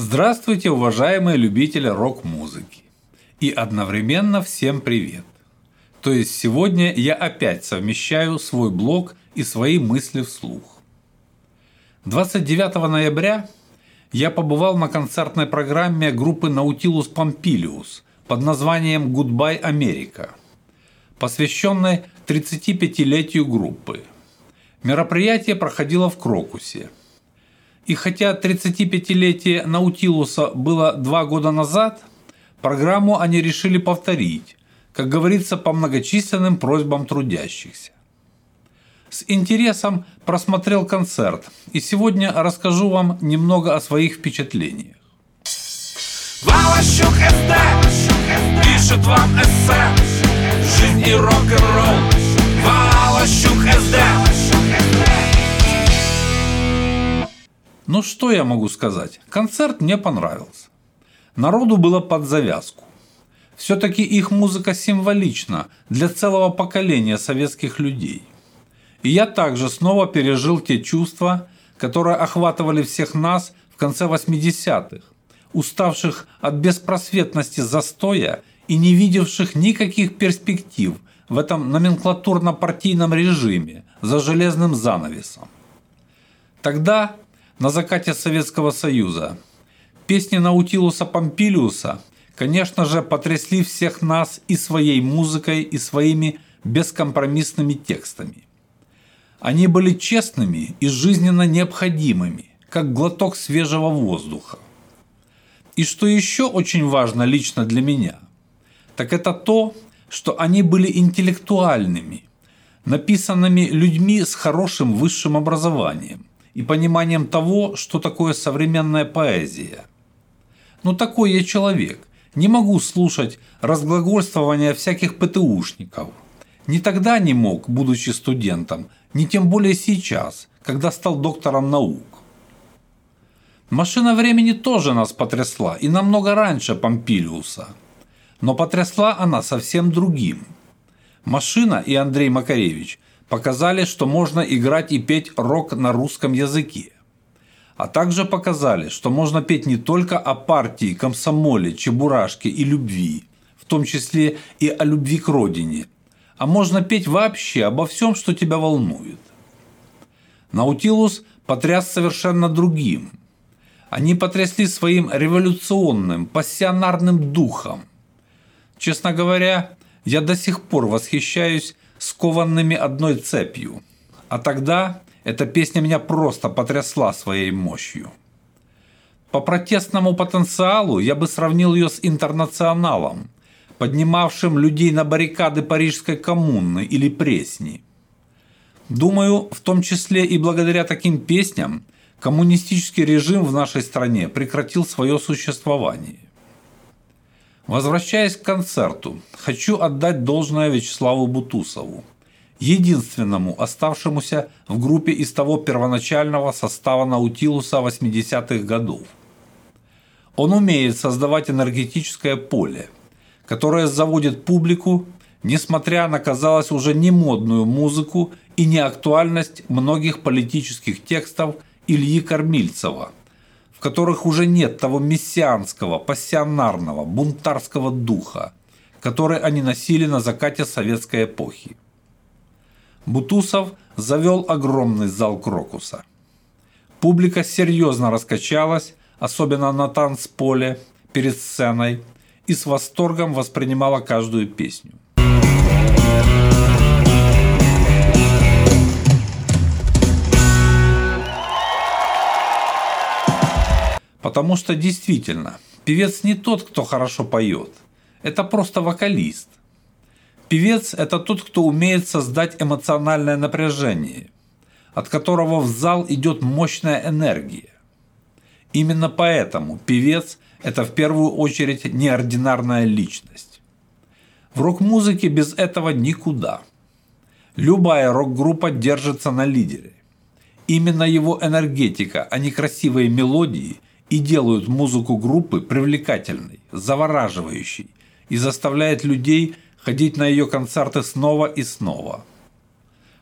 Здравствуйте, уважаемые любители рок-музыки. И одновременно всем привет. То есть сегодня я опять совмещаю свой блог и свои мысли вслух. 29 ноября я побывал на концертной программе группы Nautilus Pompilius под названием «Goodbye America», посвященной 35-летию группы. Мероприятие проходило в Крокусе – и хотя 35-летие Наутилуса было два года назад, программу они решили повторить, как говорится, по многочисленным просьбам трудящихся. С интересом просмотрел концерт и сегодня расскажу вам немного о своих впечатлениях. Валащук СД пишет вам эссе Жизнь и рок-н-ролл Валащук СД ну что я могу сказать? Концерт мне понравился. Народу было под завязку. Все-таки их музыка символична для целого поколения советских людей. И я также снова пережил те чувства, которые охватывали всех нас в конце 80-х, уставших от беспросветности застоя и не видевших никаких перспектив в этом номенклатурно-партийном режиме за железным занавесом. Тогда на закате Советского Союза. Песни Наутилуса Помпилиуса, конечно же, потрясли всех нас и своей музыкой, и своими бескомпромиссными текстами. Они были честными и жизненно необходимыми, как глоток свежего воздуха. И что еще очень важно лично для меня, так это то, что они были интеллектуальными, написанными людьми с хорошим высшим образованием, и пониманием того, что такое современная поэзия. Но такой я человек. Не могу слушать разглагольствования всяких ПТУшников. Ни тогда не мог, будучи студентом, ни тем более сейчас, когда стал доктором наук. Машина времени тоже нас потрясла, и намного раньше Помпилиуса. Но потрясла она совсем другим. Машина и Андрей Макаревич показали, что можно играть и петь рок на русском языке. А также показали, что можно петь не только о партии, комсомоле, чебурашке и любви, в том числе и о любви к родине, а можно петь вообще обо всем, что тебя волнует. Наутилус потряс совершенно другим. Они потрясли своим революционным, пассионарным духом. Честно говоря, я до сих пор восхищаюсь скованными одной цепью. А тогда эта песня меня просто потрясла своей мощью. По протестному потенциалу я бы сравнил ее с интернационалом, поднимавшим людей на баррикады Парижской коммуны или Пресни. Думаю, в том числе и благодаря таким песням коммунистический режим в нашей стране прекратил свое существование. Возвращаясь к концерту, хочу отдать должное Вячеславу Бутусову, единственному оставшемуся в группе из того первоначального состава Наутилуса 80-х годов. Он умеет создавать энергетическое поле, которое заводит публику, несмотря на, казалось, уже не модную музыку и неактуальность многих политических текстов Ильи Кормильцева – в которых уже нет того мессианского, пассионарного, бунтарского духа, который они носили на закате советской эпохи. Бутусов завел огромный зал Крокуса. Публика серьезно раскачалась, особенно на танцполе, перед сценой, и с восторгом воспринимала каждую песню. Потому что действительно, певец не тот, кто хорошо поет. Это просто вокалист. Певец – это тот, кто умеет создать эмоциональное напряжение, от которого в зал идет мощная энергия. Именно поэтому певец – это в первую очередь неординарная личность. В рок-музыке без этого никуда. Любая рок-группа держится на лидере. Именно его энергетика, а не красивые мелодии – и делают музыку группы привлекательной, завораживающей и заставляет людей ходить на ее концерты снова и снова.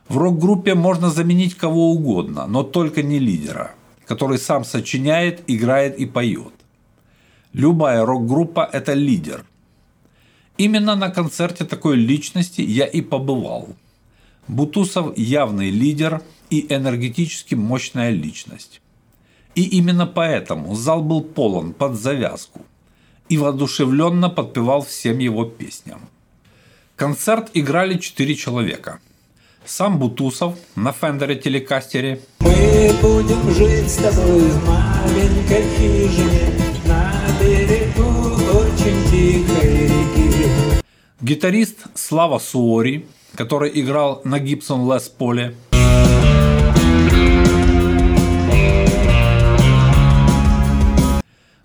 В рок-группе можно заменить кого угодно, но только не лидера, который сам сочиняет, играет и поет. Любая рок-группа – это лидер. Именно на концерте такой личности я и побывал. Бутусов – явный лидер и энергетически мощная личность. И именно поэтому зал был полон под завязку и воодушевленно подпевал всем его песням. Концерт играли четыре человека. Сам Бутусов на Фендере телекастере. Мы будем жить с тобой в маленькой хижине на берегу очень тихой реки. Гитарист Слава Суори, который играл на Гибсон Лес Поле.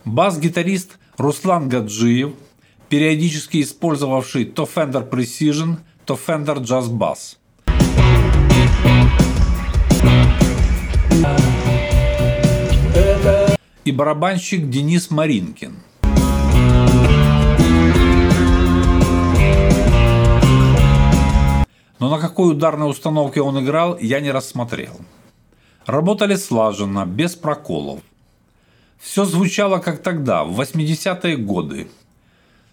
Бас-гитарист Руслан Гаджиев, периодически использовавший то Fender Precision, то Fender Jazz Bass. И барабанщик Денис Маринкин. Но на какой ударной установке он играл, я не рассмотрел. Работали слаженно, без проколов. Все звучало как тогда, в 80-е годы.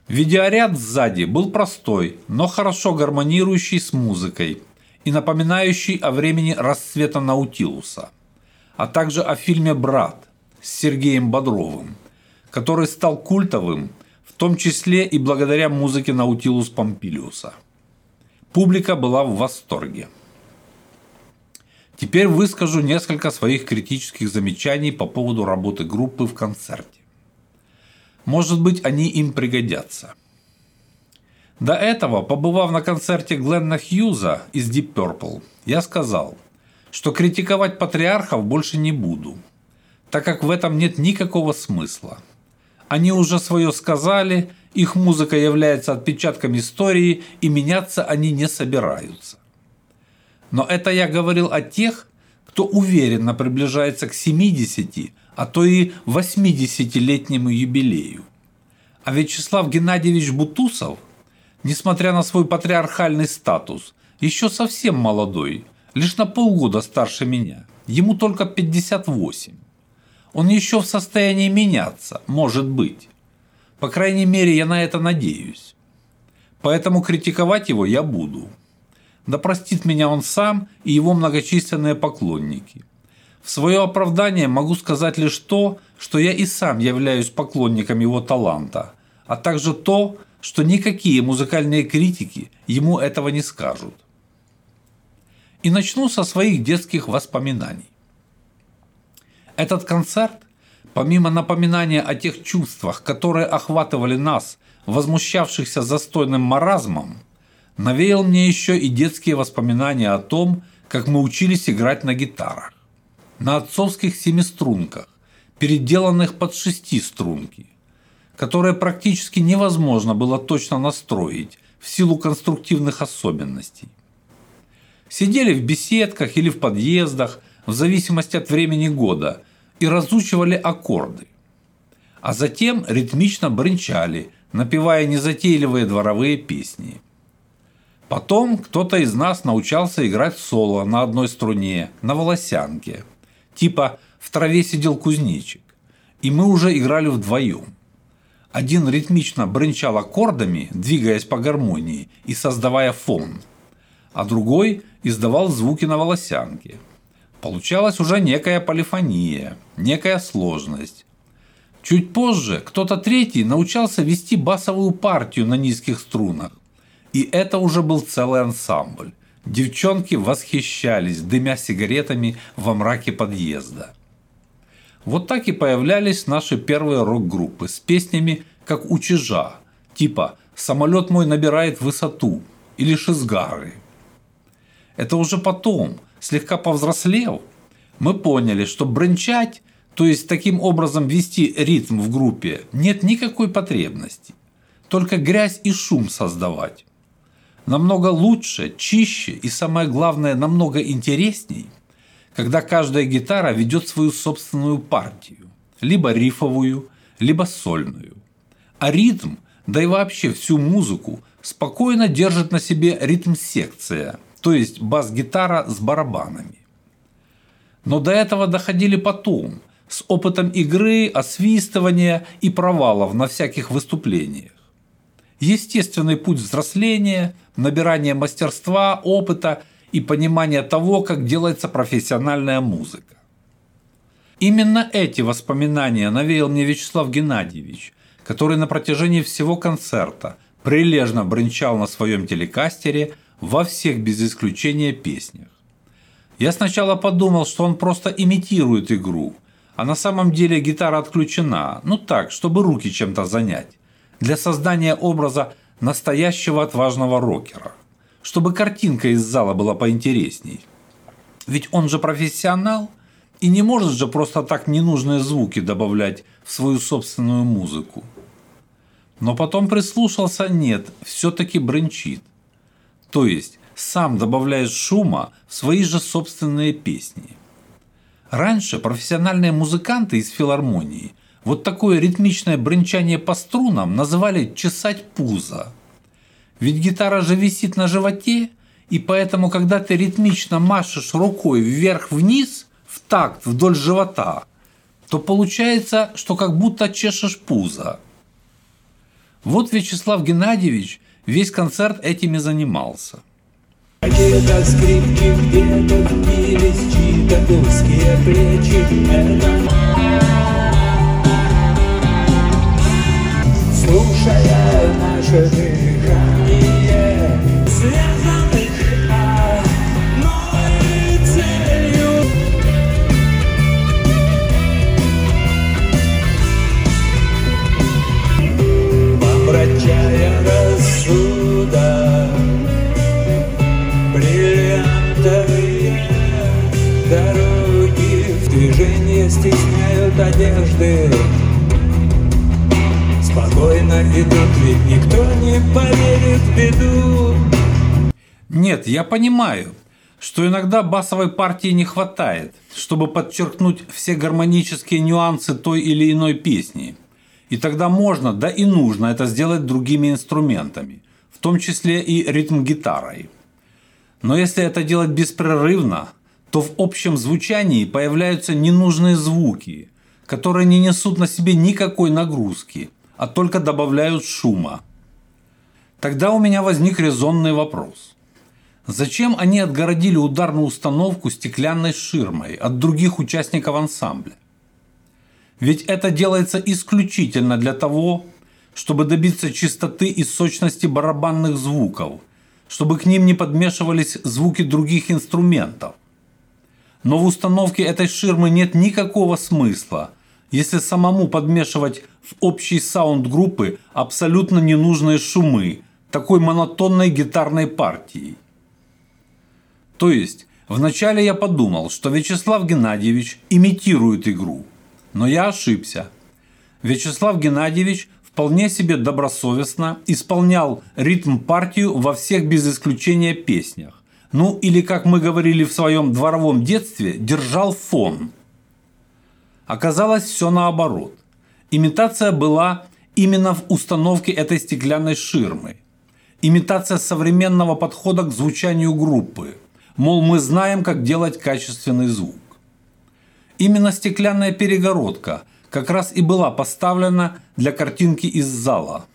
Видеоряд сзади был простой, но хорошо гармонирующий с музыкой и напоминающий о времени расцвета Наутилуса, а также о фильме «Брат» с Сергеем Бодровым, который стал культовым, в том числе и благодаря музыке Наутилус Помпилиуса. Публика была в восторге. Теперь выскажу несколько своих критических замечаний по поводу работы группы в концерте. Может быть, они им пригодятся. До этого, побывав на концерте Гленна Хьюза из Deep Purple, я сказал, что критиковать патриархов больше не буду, так как в этом нет никакого смысла. Они уже свое сказали, их музыка является отпечатком истории, и меняться они не собираются. Но это я говорил о тех, кто уверенно приближается к 70, а то и 80-летнему юбилею. А Вячеслав Геннадьевич Бутусов, несмотря на свой патриархальный статус, еще совсем молодой, лишь на полгода старше меня. Ему только 58. Он еще в состоянии меняться, может быть. По крайней мере, я на это надеюсь. Поэтому критиковать его я буду. Да простит меня он сам и его многочисленные поклонники. В свое оправдание могу сказать лишь то, что я и сам являюсь поклонником его таланта, а также то, что никакие музыкальные критики ему этого не скажут. И начну со своих детских воспоминаний. Этот концерт, помимо напоминания о тех чувствах, которые охватывали нас, возмущавшихся застойным маразмом, навеял мне еще и детские воспоминания о том, как мы учились играть на гитарах. На отцовских семиструнках, переделанных под шестиструнки, которые практически невозможно было точно настроить в силу конструктивных особенностей. Сидели в беседках или в подъездах, в зависимости от времени года, и разучивали аккорды. А затем ритмично бренчали, напевая незатейливые дворовые песни – Потом кто-то из нас научался играть соло на одной струне, на волосянке. Типа «В траве сидел кузнечик». И мы уже играли вдвоем. Один ритмично бренчал аккордами, двигаясь по гармонии и создавая фон, а другой издавал звуки на волосянке. Получалась уже некая полифония, некая сложность. Чуть позже кто-то третий научался вести басовую партию на низких струнах, и это уже был целый ансамбль. Девчонки восхищались, дымя сигаретами во мраке подъезда. Вот так и появлялись наши первые рок-группы с песнями, как у Чижа, типа «Самолет мой набирает высоту» или «Шизгары». Это уже потом, слегка повзрослев, мы поняли, что бренчать, то есть таким образом вести ритм в группе, нет никакой потребности. Только грязь и шум создавать намного лучше, чище и, самое главное, намного интересней, когда каждая гитара ведет свою собственную партию, либо рифовую, либо сольную. А ритм, да и вообще всю музыку, спокойно держит на себе ритм-секция, то есть бас-гитара с барабанами. Но до этого доходили потом, с опытом игры, освистывания и провалов на всяких выступлениях. Естественный путь взросления, набирания мастерства, опыта и понимания того, как делается профессиональная музыка. Именно эти воспоминания навеял мне Вячеслав Геннадьевич, который на протяжении всего концерта прилежно бренчал на своем телекастере во всех без исключения песнях. Я сначала подумал, что он просто имитирует игру, а на самом деле гитара отключена, ну так, чтобы руки чем-то занять, для создания образа настоящего отважного рокера, чтобы картинка из зала была поинтересней. Ведь он же профессионал и не может же просто так ненужные звуки добавлять в свою собственную музыку. Но потом прислушался, нет, все-таки бренчит. То есть сам добавляет шума в свои же собственные песни. Раньше профессиональные музыканты из филармонии вот такое ритмичное бренчание по струнам называли «чесать пузо». Ведь гитара же висит на животе, и поэтому, когда ты ритмично машешь рукой вверх-вниз, в такт вдоль живота, то получается, что как будто чешешь пузо. Вот Вячеслав Геннадьевич весь концерт этими занимался. Где-то скрипки, где-то плечи Это Слушая наше дыхание я понимаю, что иногда басовой партии не хватает, чтобы подчеркнуть все гармонические нюансы той или иной песни. И тогда можно, да и нужно это сделать другими инструментами, в том числе и ритм-гитарой. Но если это делать беспрерывно, то в общем звучании появляются ненужные звуки, которые не несут на себе никакой нагрузки, а только добавляют шума. Тогда у меня возник резонный вопрос. Зачем они отгородили ударную установку стеклянной ширмой от других участников ансамбля? Ведь это делается исключительно для того, чтобы добиться чистоты и сочности барабанных звуков, чтобы к ним не подмешивались звуки других инструментов. Но в установке этой ширмы нет никакого смысла, если самому подмешивать в общий саунд группы абсолютно ненужные шумы такой монотонной гитарной партии. То есть, вначале я подумал, что Вячеслав Геннадьевич имитирует игру, но я ошибся. Вячеслав Геннадьевич вполне себе добросовестно исполнял ритм-партию во всех без исключения песнях. Ну или, как мы говорили в своем дворовом детстве, держал фон. Оказалось все наоборот. Имитация была именно в установке этой стеклянной ширмы. Имитация современного подхода к звучанию группы. Мол, мы знаем, как делать качественный звук. Именно стеклянная перегородка как раз и была поставлена для картинки из зала.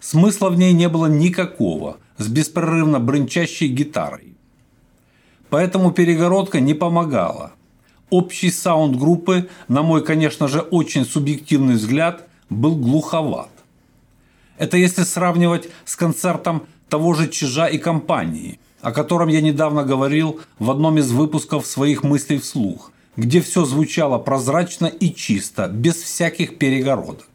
Смысла в ней не было никакого, с беспрерывно брынчащей гитарой. Поэтому перегородка не помогала. Общий саунд группы, на мой, конечно же, очень субъективный взгляд, был глуховат. Это если сравнивать с концертом того же Чижа и компании, о котором я недавно говорил в одном из выпусков своих мыслей вслух, где все звучало прозрачно и чисто, без всяких перегородок.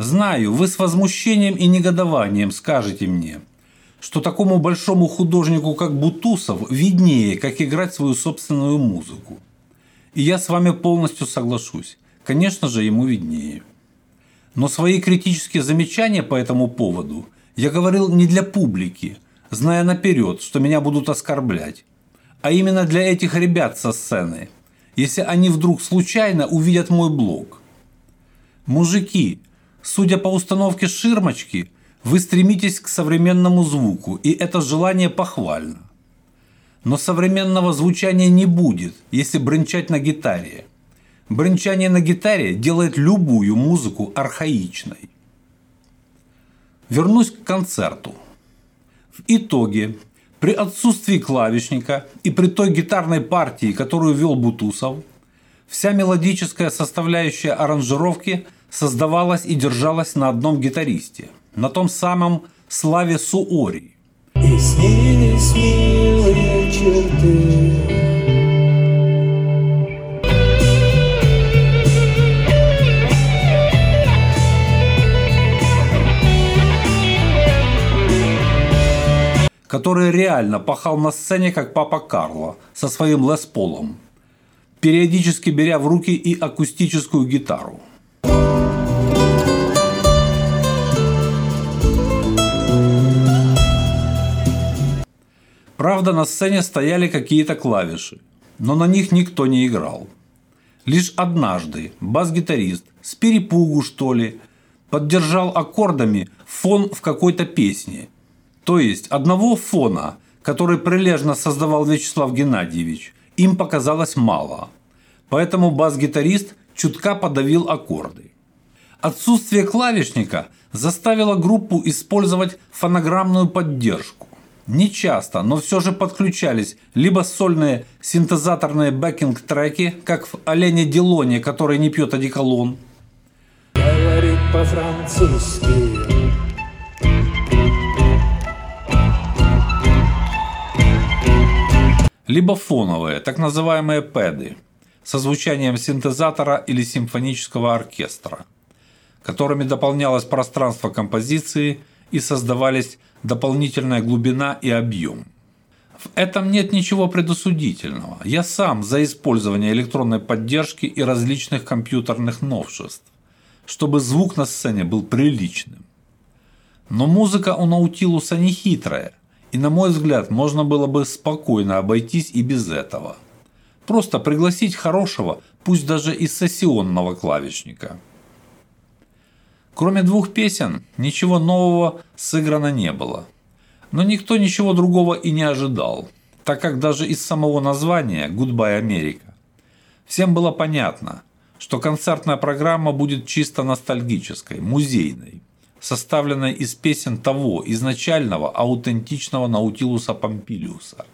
Знаю, вы с возмущением и негодованием скажете мне, что такому большому художнику, как Бутусов, виднее, как играть свою собственную музыку. И я с вами полностью соглашусь. Конечно же, ему виднее. Но свои критические замечания по этому поводу я говорил не для публики, зная наперед, что меня будут оскорблять. А именно для этих ребят со сцены, если они вдруг случайно увидят мой блог. Мужики, судя по установке ширмочки, вы стремитесь к современному звуку, и это желание похвально. Но современного звучания не будет, если бренчать на гитаре. Бренчание на гитаре делает любую музыку архаичной. Вернусь к концерту. В итоге, при отсутствии клавишника и при той гитарной партии, которую вел Бутусов, вся мелодическая составляющая аранжировки создавалась и держалась на одном гитаристе, на том самом Славе Суори. И снились милые черты который реально пахал на сцене как папа Карло со своим Лес Полом, периодически беря в руки и акустическую гитару. Правда, на сцене стояли какие-то клавиши, но на них никто не играл. Лишь однажды бас-гитарист с перепугу, что ли, поддержал аккордами фон в какой-то песне – то есть одного фона, который прилежно создавал Вячеслав Геннадьевич, им показалось мало. Поэтому бас-гитарист чутка подавил аккорды. Отсутствие клавишника заставило группу использовать фонограммную поддержку. Не часто, но все же подключались либо сольные синтезаторные бэкинг-треки, как в «Олене Делоне», который не пьет одеколон. Говорит по-французски либо фоновые, так называемые пэды, со звучанием синтезатора или симфонического оркестра, которыми дополнялось пространство композиции и создавались дополнительная глубина и объем. В этом нет ничего предосудительного. Я сам за использование электронной поддержки и различных компьютерных новшеств, чтобы звук на сцене был приличным. Но музыка у Наутилуса не хитрая, и на мой взгляд, можно было бы спокойно обойтись и без этого. Просто пригласить хорошего, пусть даже из сессионного клавишника. Кроме двух песен, ничего нового сыграно не было. Но никто ничего другого и не ожидал, так как даже из самого названия «Goodbye America» всем было понятно, что концертная программа будет чисто ностальгической, музейной – составленной из песен того изначального аутентичного Наутилуса Помпилиуса,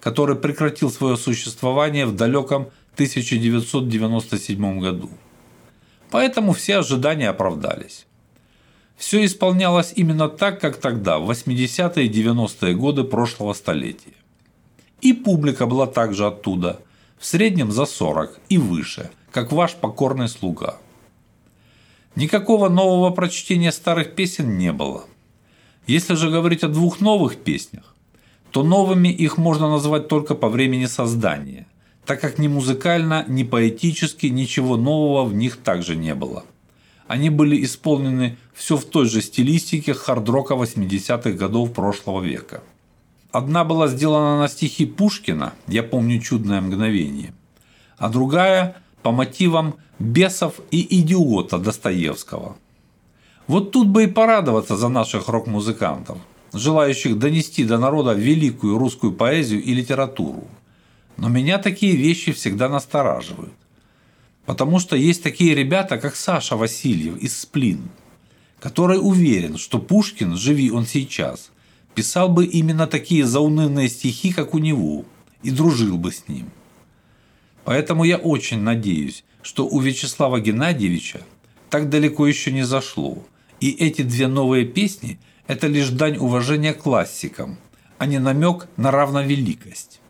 который прекратил свое существование в далеком 1997 году. Поэтому все ожидания оправдались. Все исполнялось именно так, как тогда, в 80-е и 90-е годы прошлого столетия. И публика была также оттуда, в среднем за 40 и выше, как ваш покорный слуга – Никакого нового прочтения старых песен не было. Если же говорить о двух новых песнях, то новыми их можно назвать только по времени создания, так как ни музыкально, ни поэтически ничего нового в них также не было. Они были исполнены все в той же стилистике хард-рока 80-х годов прошлого века. Одна была сделана на стихи Пушкина «Я помню чудное мгновение», а другая по мотивам бесов и идиота Достоевского. Вот тут бы и порадоваться за наших рок-музыкантов, желающих донести до народа великую русскую поэзию и литературу. Но меня такие вещи всегда настораживают. Потому что есть такие ребята, как Саша Васильев из «Сплин», который уверен, что Пушкин, живи он сейчас, писал бы именно такие заунывные стихи, как у него, и дружил бы с ним. Поэтому я очень надеюсь, что у Вячеслава Геннадьевича так далеко еще не зашло, и эти две новые песни – это лишь дань уважения классикам, а не намек на равновеликость.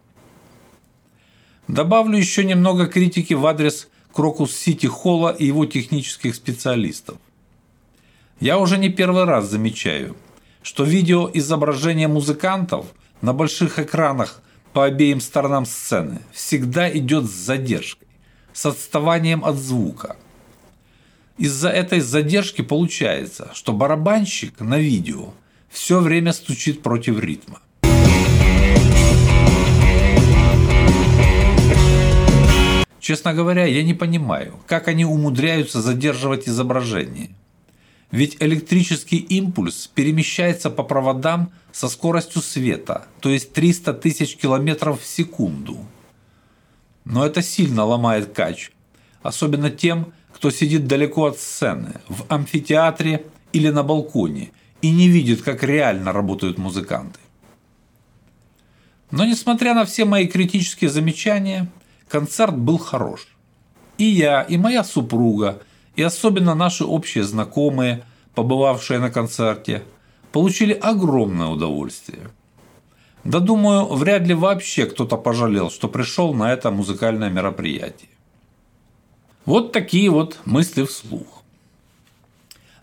Добавлю еще немного критики в адрес Крокус Сити Холла и его технических специалистов. Я уже не первый раз замечаю, что видео изображения музыкантов на больших экранах по обеим сторонам сцены всегда идет с задержкой с отставанием от звука. Из-за этой задержки получается, что барабанщик на видео все время стучит против ритма. Честно говоря, я не понимаю, как они умудряются задерживать изображение. Ведь электрический импульс перемещается по проводам со скоростью света, то есть 300 тысяч километров в секунду. Но это сильно ломает кач, особенно тем, кто сидит далеко от сцены, в амфитеатре или на балконе и не видит, как реально работают музыканты. Но несмотря на все мои критические замечания, концерт был хорош. И я, и моя супруга, и особенно наши общие знакомые, побывавшие на концерте, получили огромное удовольствие. Да думаю, вряд ли вообще кто-то пожалел, что пришел на это музыкальное мероприятие. Вот такие вот мысли вслух.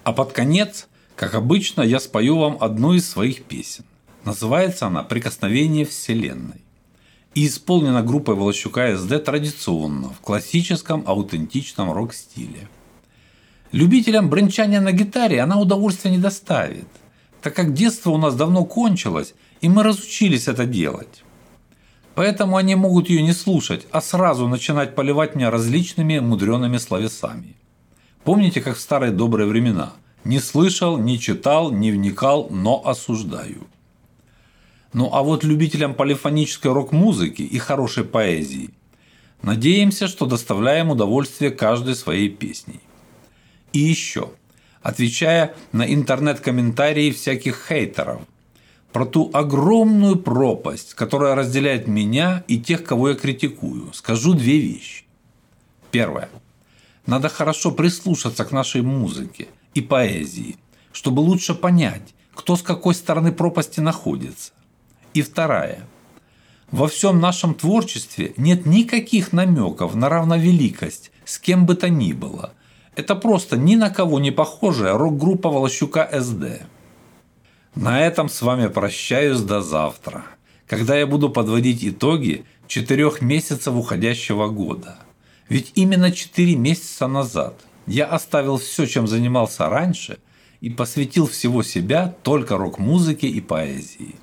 А под конец, как обычно, я спою вам одну из своих песен. Называется она «Прикосновение Вселенной» и исполнена группой Волощука СД традиционно, в классическом аутентичном рок-стиле. Любителям бренчания на гитаре она удовольствия не доставит, так как детство у нас давно кончилось, и мы разучились это делать. Поэтому они могут ее не слушать, а сразу начинать поливать меня различными мудреными словесами. Помните, как в старые добрые времена? Не слышал, не читал, не вникал, но осуждаю. Ну а вот любителям полифонической рок-музыки и хорошей поэзии надеемся, что доставляем удовольствие каждой своей песней. И еще, отвечая на интернет-комментарии всяких хейтеров, про ту огромную пропасть, которая разделяет меня и тех, кого я критикую, скажу две вещи. Первое. Надо хорошо прислушаться к нашей музыке и поэзии, чтобы лучше понять, кто с какой стороны пропасти находится. И вторая. Во всем нашем творчестве нет никаких намеков на равновеликость с кем бы то ни было. Это просто ни на кого не похожая рок-группа Волощука СД. На этом с вами прощаюсь до завтра, когда я буду подводить итоги четырех месяцев уходящего года. Ведь именно четыре месяца назад я оставил все, чем занимался раньше, и посвятил всего себя только рок-музыке и поэзии.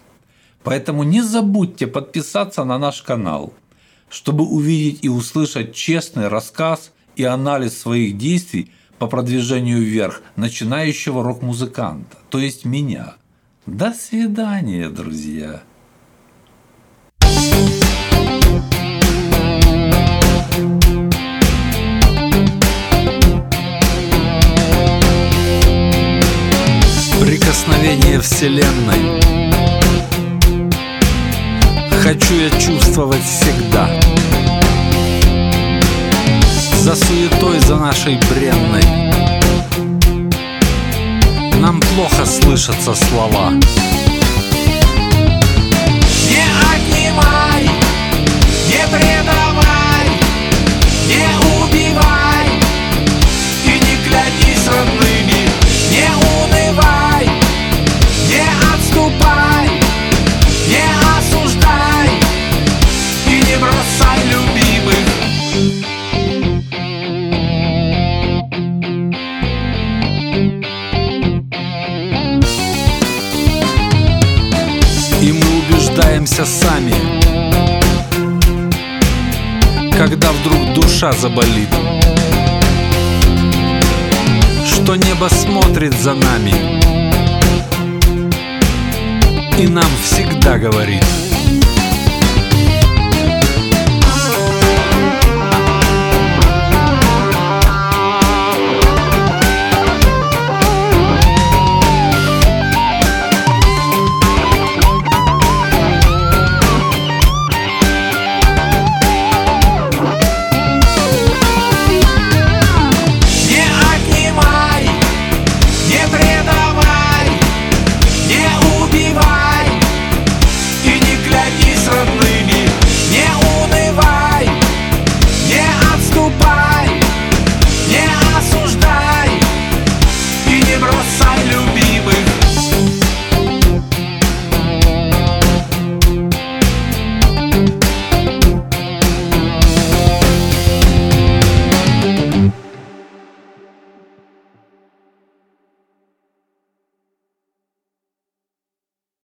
Поэтому не забудьте подписаться на наш канал, чтобы увидеть и услышать честный рассказ и анализ своих действий по продвижению вверх начинающего рок-музыканта, то есть меня – до свидания, друзья. Прикосновение Вселенной Хочу я чувствовать всегда За суетой, за нашей бренной нам плохо слышатся слова. Не душа заболит. Что небо смотрит за нами И нам всегда говорит